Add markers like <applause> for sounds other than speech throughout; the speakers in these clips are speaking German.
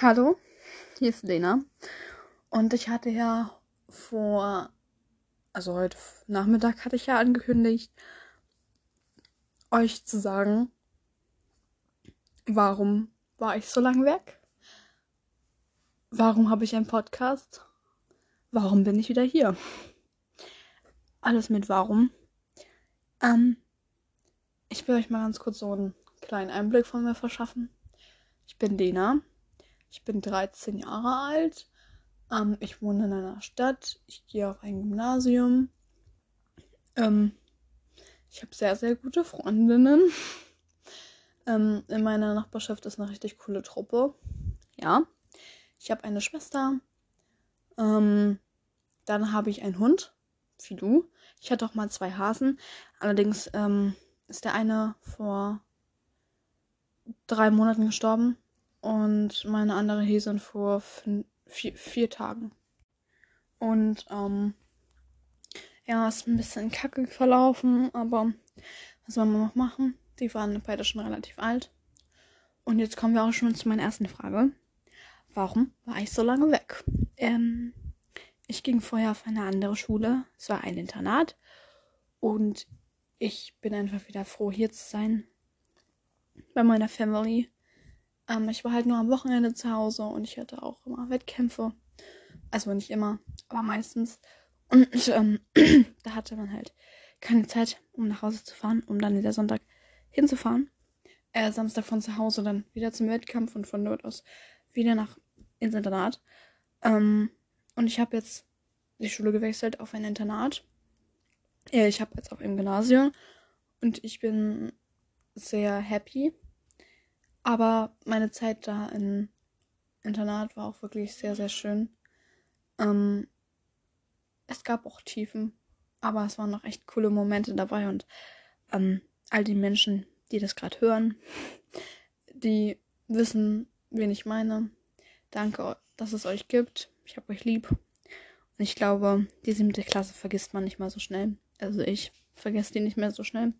Hallo, hier ist Lena. Und ich hatte ja vor, also heute Nachmittag hatte ich ja angekündigt, euch zu sagen, warum war ich so lange weg? Warum habe ich einen Podcast? Warum bin ich wieder hier? Alles mit warum. Ähm, ich will euch mal ganz kurz so einen kleinen Einblick von mir verschaffen. Ich bin Lena. Ich bin 13 Jahre alt. Ähm, ich wohne in einer Stadt. Ich gehe auf ein Gymnasium. Ähm, ich habe sehr, sehr gute Freundinnen. <laughs> Ähm, in meiner Nachbarschaft ist eine richtig coole Truppe. Ja. Ich habe eine Schwester. Ähm, dann habe ich einen Hund. Filou. Ich hatte auch mal zwei Hasen. Allerdings ähm, ist der eine vor drei Monaten gestorben und meine andere Häsin vor vier, vier, Tagen. Und ähm, ja, ist ein bisschen kacke verlaufen, aber was soll man noch machen? Die waren beide schon relativ alt. Und jetzt kommen wir auch schon zu meiner ersten Frage. Warum war ich so lange weg? Ähm, ich ging vorher auf eine andere Schule. Es war ein Internat. Und ich bin einfach wieder froh, hier zu sein. Bei meiner Family. Ähm, ich war halt nur am Wochenende zu Hause und ich hatte auch immer Wettkämpfe. Also nicht immer, aber meistens. Und ähm, <clears throat> da hatte man halt keine Zeit, um nach Hause zu fahren, um dann wieder Sonntag hinzufahren. Äh, Samstag von zu Hause dann wieder zum Wettkampf und von dort aus wieder nach ins Internat. Ähm, und ich habe jetzt die Schule gewechselt auf ein Internat. Ich habe jetzt auf ein Gymnasium und ich bin sehr happy aber meine Zeit da im Internat war auch wirklich sehr, sehr schön. Ähm, es gab auch Tiefen, aber es waren noch echt coole Momente dabei und ähm, all die Menschen, die das gerade hören, die wissen, wen ich meine. Danke, dass es euch gibt. Ich habe euch lieb. Und ich glaube, die siebte Klasse vergisst man nicht mal so schnell. Also ich vergesse die nicht mehr so schnell.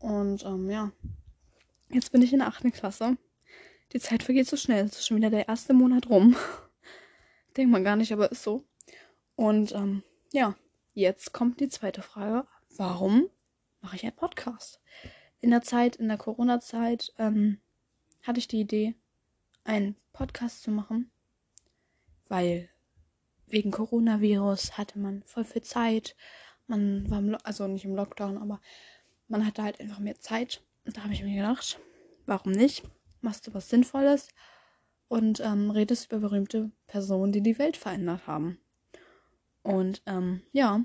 Und ähm, ja, Jetzt bin ich in der achten Klasse. Die Zeit vergeht so schnell. Es ist schon wieder der erste Monat rum. <laughs> Denkt man gar nicht, aber ist so. Und ähm, ja, jetzt kommt die zweite Frage. Warum mache ich einen Podcast? In der Zeit, in der Corona-Zeit, ähm, hatte ich die Idee, einen Podcast zu machen, weil wegen Coronavirus hatte man voll viel Zeit. Man war im also nicht im Lockdown, aber man hatte halt einfach mehr Zeit. Da habe ich mir gedacht, warum nicht? Machst du was Sinnvolles und ähm, redest über berühmte Personen, die die Welt verändert haben. Und ähm, ja,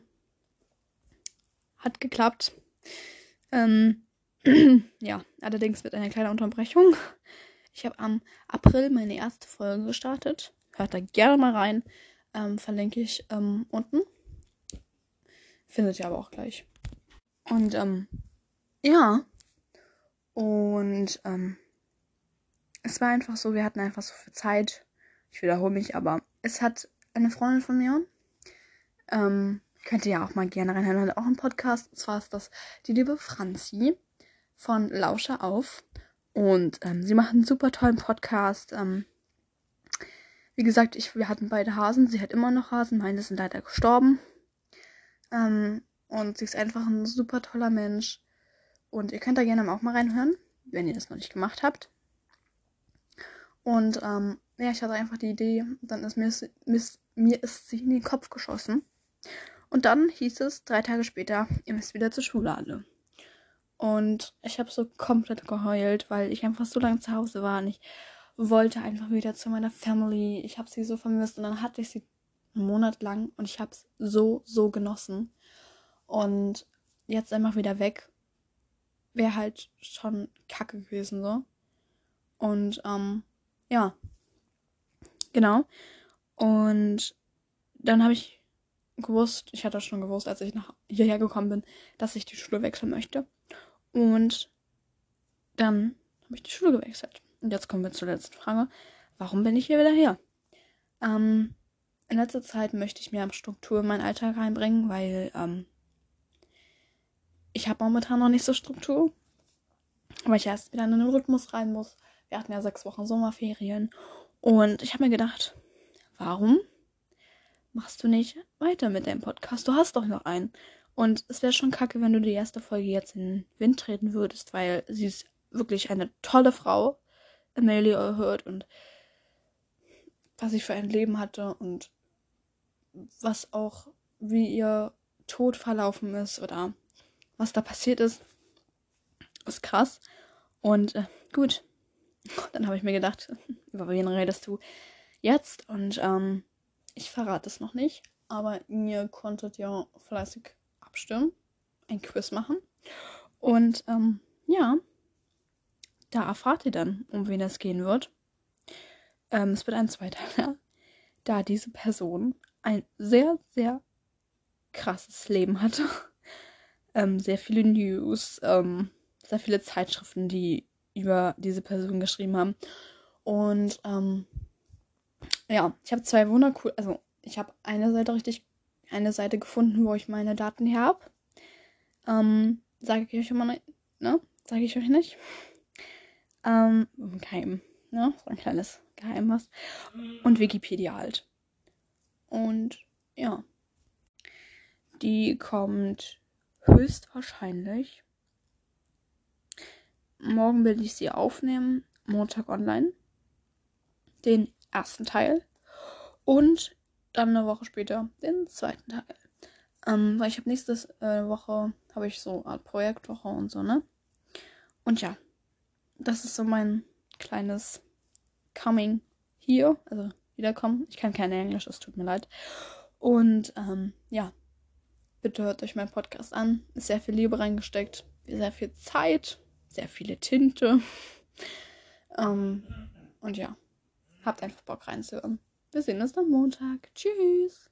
hat geklappt. Ähm, <clears throat> ja, allerdings mit einer kleinen Unterbrechung. Ich habe am April meine erste Folge gestartet. Hört da gerne mal rein. Ähm, verlinke ich ähm, unten. Findet ihr aber auch gleich. Und ähm, ja, und ähm, es war einfach so, wir hatten einfach so viel Zeit. Ich wiederhole mich, aber es hat eine Freundin von mir, ähm, könnt ihr ja auch mal gerne reinhören, hat auch einen Podcast. Und zwar ist das die liebe Franzi von Lauscher auf. Und ähm, sie macht einen super tollen Podcast. Ähm, wie gesagt, ich, wir hatten beide Hasen. Sie hat immer noch Hasen. Meine sind leider gestorben. Ähm, und sie ist einfach ein super toller Mensch. Und ihr könnt da gerne auch mal reinhören, wenn ihr das noch nicht gemacht habt. Und ähm, ja, ich hatte einfach die Idee, dann ist mir, ist, mir ist sie in den Kopf geschossen. Und dann hieß es drei Tage später, ihr müsst wieder zur Schule alle. Und ich habe so komplett geheult, weil ich einfach so lange zu Hause war und ich wollte einfach wieder zu meiner Family. Ich habe sie so vermisst und dann hatte ich sie einen Monat lang und ich habe es so, so genossen. Und jetzt einfach wieder weg wäre halt schon kacke gewesen, so. Und, ähm, ja. Genau. Und dann habe ich gewusst, ich hatte schon gewusst, als ich nach hierher gekommen bin, dass ich die Schule wechseln möchte. Und dann habe ich die Schule gewechselt. Und jetzt kommen wir zur letzten Frage. Warum bin ich hier wieder hier? Ähm, in letzter Zeit möchte ich mehr Struktur in meinen Alltag reinbringen, weil ähm, ich habe momentan noch nicht so Struktur, weil ich erst wieder in einen Rhythmus rein muss, Wir hatten ja sechs Wochen Sommerferien. Und ich habe mir gedacht, warum machst du nicht weiter mit deinem Podcast? Du hast doch noch einen. Und es wäre schon kacke, wenn du die erste Folge jetzt in den Wind treten würdest, weil sie ist wirklich eine tolle Frau. Amelia hört und was sie für ein Leben hatte und was auch, wie ihr Tod verlaufen ist oder was da passiert ist, ist krass. Und äh, gut, <laughs> dann habe ich mir gedacht, <laughs> über wen redest du jetzt? Und ähm, ich verrate es noch nicht, aber ihr konntet ja fleißig abstimmen, ein Quiz machen. Und ähm, ja, da erfahrt ihr dann, um wen es gehen wird. Ähm, es wird ein Zweiteiler, <laughs> da diese Person ein sehr, sehr krasses Leben hatte. Ähm, sehr viele News, ähm, sehr viele Zeitschriften, die über diese Person geschrieben haben. Und ähm, ja, ich habe zwei wundercool, also ich habe eine Seite richtig, eine Seite gefunden, wo ich meine Daten her habe. Ähm, sage ich euch immer nicht, ne? Sage ich euch nicht. Ähm, geheim, ne? So ein kleines Geheimnis. Und Wikipedia halt. Und ja. Die kommt höchstwahrscheinlich. Morgen will ich sie aufnehmen. Montag online. Den ersten Teil. Und dann eine Woche später den zweiten Teil. Ähm, weil ich habe nächste äh, Woche habe ich so eine Art Projektwoche und so, ne? Und ja, das ist so mein kleines Coming hier. Also wiederkommen. Ich kann kein Englisch, es tut mir leid. Und ähm, ja, bitte hört euch meinen Podcast an. Ist sehr viel Liebe reingesteckt, sehr viel Zeit, sehr viele Tinte. <laughs> ähm, und ja, habt einfach Bock reinzuhören. Wir sehen uns am Montag. Tschüss.